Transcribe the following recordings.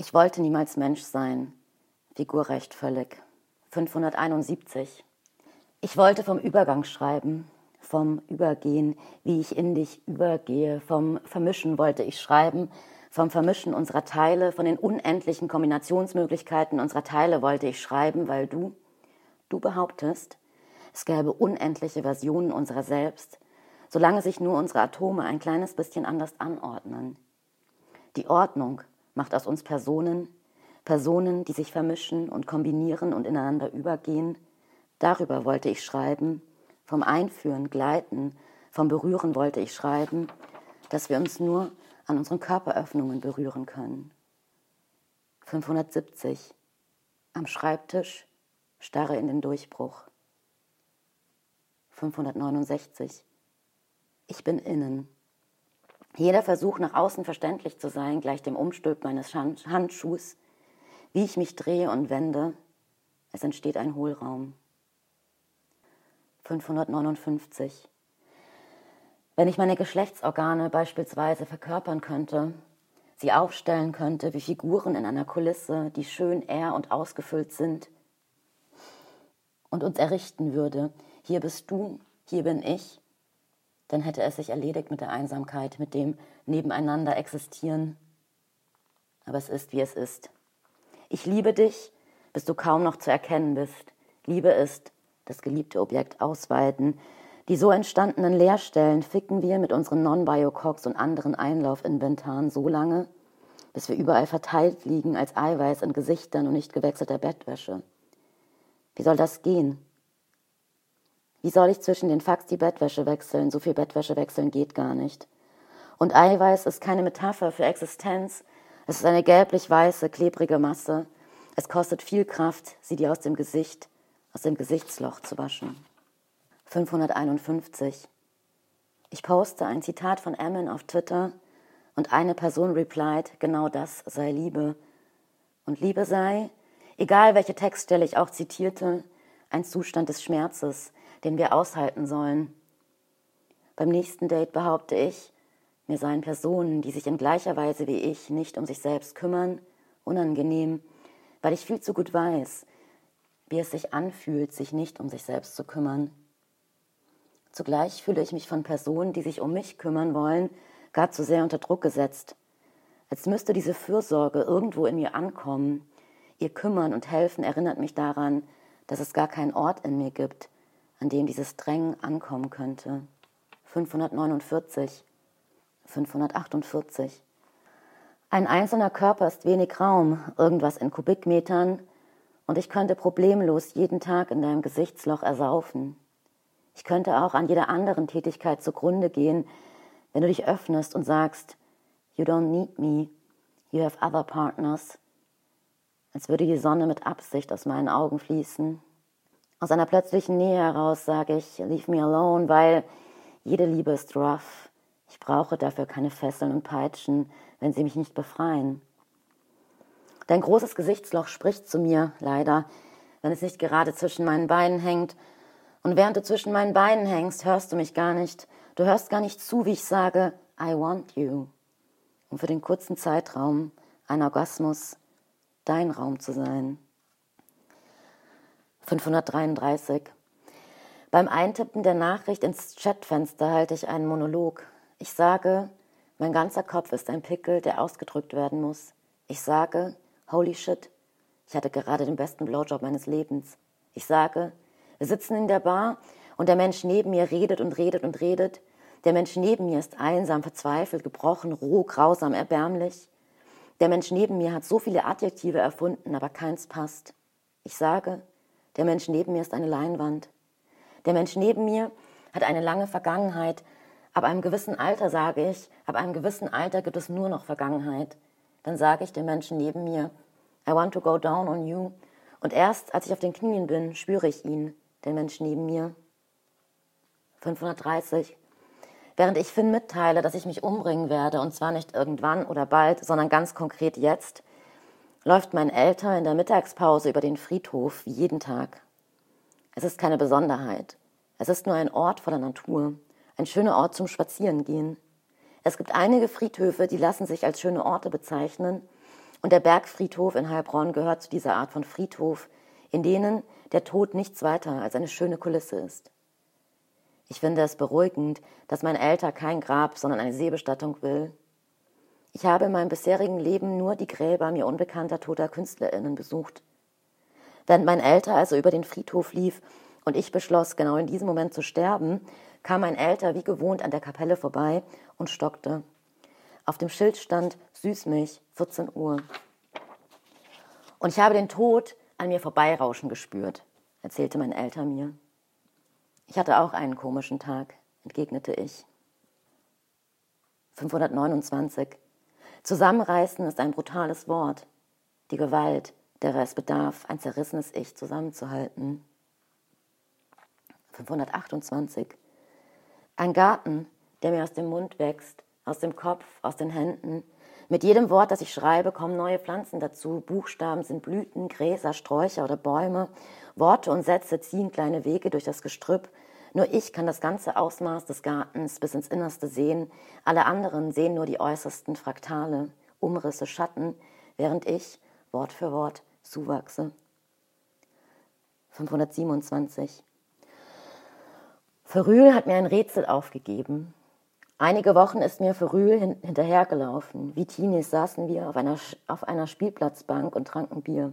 Ich wollte niemals Mensch sein. Figur recht völlig. 571. Ich wollte vom Übergang schreiben, vom Übergehen, wie ich in dich übergehe, vom Vermischen wollte ich schreiben, vom Vermischen unserer Teile, von den unendlichen Kombinationsmöglichkeiten unserer Teile wollte ich schreiben, weil du, du behauptest, es gäbe unendliche Versionen unserer selbst, solange sich nur unsere Atome ein kleines bisschen anders anordnen. Die Ordnung, macht aus uns Personen, Personen, die sich vermischen und kombinieren und ineinander übergehen. Darüber wollte ich schreiben, vom Einführen, Gleiten, vom Berühren wollte ich schreiben, dass wir uns nur an unseren Körperöffnungen berühren können. 570. Am Schreibtisch starre in den Durchbruch. 569. Ich bin innen. Jeder Versuch, nach außen verständlich zu sein, gleich dem Umstülp meines Handschuhs. Wie ich mich drehe und wende, es entsteht ein Hohlraum. 559. Wenn ich meine Geschlechtsorgane beispielsweise verkörpern könnte, sie aufstellen könnte wie Figuren in einer Kulisse, die schön ehr und ausgefüllt sind, und uns errichten würde, hier bist du, hier bin ich, dann hätte es sich erledigt mit der Einsamkeit, mit dem Nebeneinander existieren. Aber es ist, wie es ist. Ich liebe dich, bis du kaum noch zu erkennen bist. Liebe ist das geliebte Objekt ausweiten. Die so entstandenen Leerstellen ficken wir mit unseren Non-Biocogs und anderen Einlaufinventaren so lange, bis wir überall verteilt liegen als Eiweiß in Gesichtern und nicht gewechselter Bettwäsche. Wie soll das gehen? Wie soll ich zwischen den Fax die Bettwäsche wechseln? So viel Bettwäsche wechseln geht gar nicht. Und Eiweiß ist keine Metapher für Existenz. Es ist eine gelblich-weiße, klebrige Masse. Es kostet viel Kraft, sie dir aus dem Gesicht, aus dem Gesichtsloch zu waschen. 551. Ich poste ein Zitat von Emin auf Twitter und eine Person replied, genau das sei Liebe. Und Liebe sei, egal welche Textstelle ich auch zitierte, ein Zustand des Schmerzes, den wir aushalten sollen. Beim nächsten Date behaupte ich, mir seien Personen, die sich in gleicher Weise wie ich nicht um sich selbst kümmern, unangenehm, weil ich viel zu gut weiß, wie es sich anfühlt, sich nicht um sich selbst zu kümmern. Zugleich fühle ich mich von Personen, die sich um mich kümmern wollen, gar zu sehr unter Druck gesetzt. Als müsste diese Fürsorge irgendwo in mir ankommen. Ihr Kümmern und Helfen erinnert mich daran, dass es gar keinen Ort in mir gibt, an dem dieses Drängen ankommen könnte. 549, 548. Ein einzelner Körper ist wenig Raum, irgendwas in Kubikmetern, und ich könnte problemlos jeden Tag in deinem Gesichtsloch ersaufen. Ich könnte auch an jeder anderen Tätigkeit zugrunde gehen, wenn du dich öffnest und sagst, You don't need me, you have other partners, als würde die Sonne mit Absicht aus meinen Augen fließen. Aus einer plötzlichen Nähe heraus sage ich, leave me alone, weil jede Liebe ist rough. Ich brauche dafür keine Fesseln und Peitschen, wenn sie mich nicht befreien. Dein großes Gesichtsloch spricht zu mir, leider, wenn es nicht gerade zwischen meinen Beinen hängt. Und während du zwischen meinen Beinen hängst, hörst du mich gar nicht. Du hörst gar nicht zu, wie ich sage, I want you. Um für den kurzen Zeitraum, ein Orgasmus, dein Raum zu sein. 533. Beim Eintippen der Nachricht ins Chatfenster halte ich einen Monolog. Ich sage, mein ganzer Kopf ist ein Pickel, der ausgedrückt werden muss. Ich sage, holy shit, ich hatte gerade den besten Blowjob meines Lebens. Ich sage, wir sitzen in der Bar und der Mensch neben mir redet und redet und redet. Der Mensch neben mir ist einsam, verzweifelt, gebrochen, roh, grausam, erbärmlich. Der Mensch neben mir hat so viele Adjektive erfunden, aber keins passt. Ich sage, der Mensch neben mir ist eine Leinwand. Der Mensch neben mir hat eine lange Vergangenheit. Ab einem gewissen Alter sage ich, ab einem gewissen Alter gibt es nur noch Vergangenheit. Dann sage ich dem Menschen neben mir, I want to go down on you. Und erst als ich auf den Knien bin, spüre ich ihn, den Mensch neben mir. 530. Während ich Finn mitteile, dass ich mich umbringen werde, und zwar nicht irgendwann oder bald, sondern ganz konkret jetzt, läuft mein Älter in der Mittagspause über den Friedhof wie jeden Tag. Es ist keine Besonderheit. Es ist nur ein Ort voller Natur, ein schöner Ort zum Spazierengehen. Es gibt einige Friedhöfe, die lassen sich als schöne Orte bezeichnen, Und der Bergfriedhof in Heilbronn gehört zu dieser Art von Friedhof, in denen der Tod nichts weiter als eine schöne Kulisse ist. Ich finde es beruhigend, dass mein Älter kein Grab, sondern eine Seebestattung will. Ich habe in meinem bisherigen Leben nur die Gräber mir unbekannter toter KünstlerInnen besucht. Während mein Älter also über den Friedhof lief und ich beschloss, genau in diesem Moment zu sterben, kam mein Älter wie gewohnt an der Kapelle vorbei und stockte. Auf dem Schild stand Süßmilch, 14 Uhr. Und ich habe den Tod an mir vorbeirauschen gespürt, erzählte mein Älter mir. Ich hatte auch einen komischen Tag, entgegnete ich. 529. Zusammenreißen ist ein brutales Wort. Die Gewalt, der es bedarf, ein zerrissenes Ich zusammenzuhalten. 528. Ein Garten, der mir aus dem Mund wächst, aus dem Kopf, aus den Händen. Mit jedem Wort, das ich schreibe, kommen neue Pflanzen dazu. Buchstaben sind Blüten, Gräser, Sträucher oder Bäume. Worte und Sätze ziehen kleine Wege durch das Gestrüpp. Nur ich kann das ganze Ausmaß des Gartens bis ins Innerste sehen. Alle anderen sehen nur die äußersten Fraktale, Umrisse, Schatten, während ich Wort für Wort zuwachse. 527. Verrühl hat mir ein Rätsel aufgegeben. Einige Wochen ist mir Verrühl hin hinterhergelaufen. Wie Teenies saßen wir auf einer, auf einer Spielplatzbank und tranken Bier.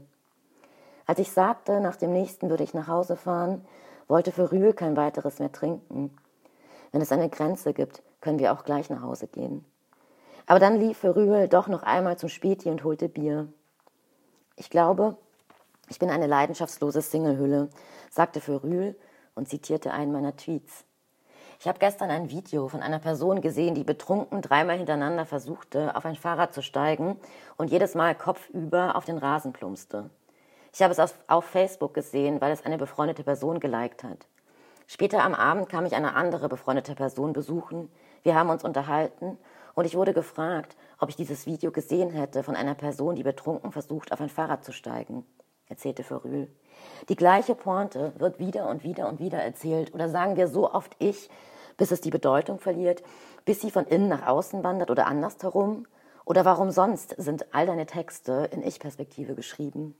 Als ich sagte, nach dem nächsten würde ich nach Hause fahren, wollte Verrühl kein weiteres mehr trinken. Wenn es eine Grenze gibt, können wir auch gleich nach Hause gehen. Aber dann lief Verrühl doch noch einmal zum Späti und holte Bier. Ich glaube, ich bin eine leidenschaftslose Singlehülle, sagte Verrühl und zitierte einen meiner Tweets. Ich habe gestern ein Video von einer Person gesehen, die betrunken dreimal hintereinander versuchte, auf ein Fahrrad zu steigen und jedes Mal kopfüber auf den Rasen plumpste. Ich habe es auf Facebook gesehen, weil es eine befreundete Person geliked hat. Später am Abend kam ich eine andere befreundete Person besuchen. Wir haben uns unterhalten und ich wurde gefragt, ob ich dieses Video gesehen hätte von einer Person, die betrunken versucht, auf ein Fahrrad zu steigen, erzählte Verrühl. Die gleiche Pointe wird wieder und wieder und wieder erzählt oder sagen wir so oft ich, bis es die Bedeutung verliert, bis sie von innen nach außen wandert oder andersherum? Oder warum sonst sind all deine Texte in Ich-Perspektive geschrieben?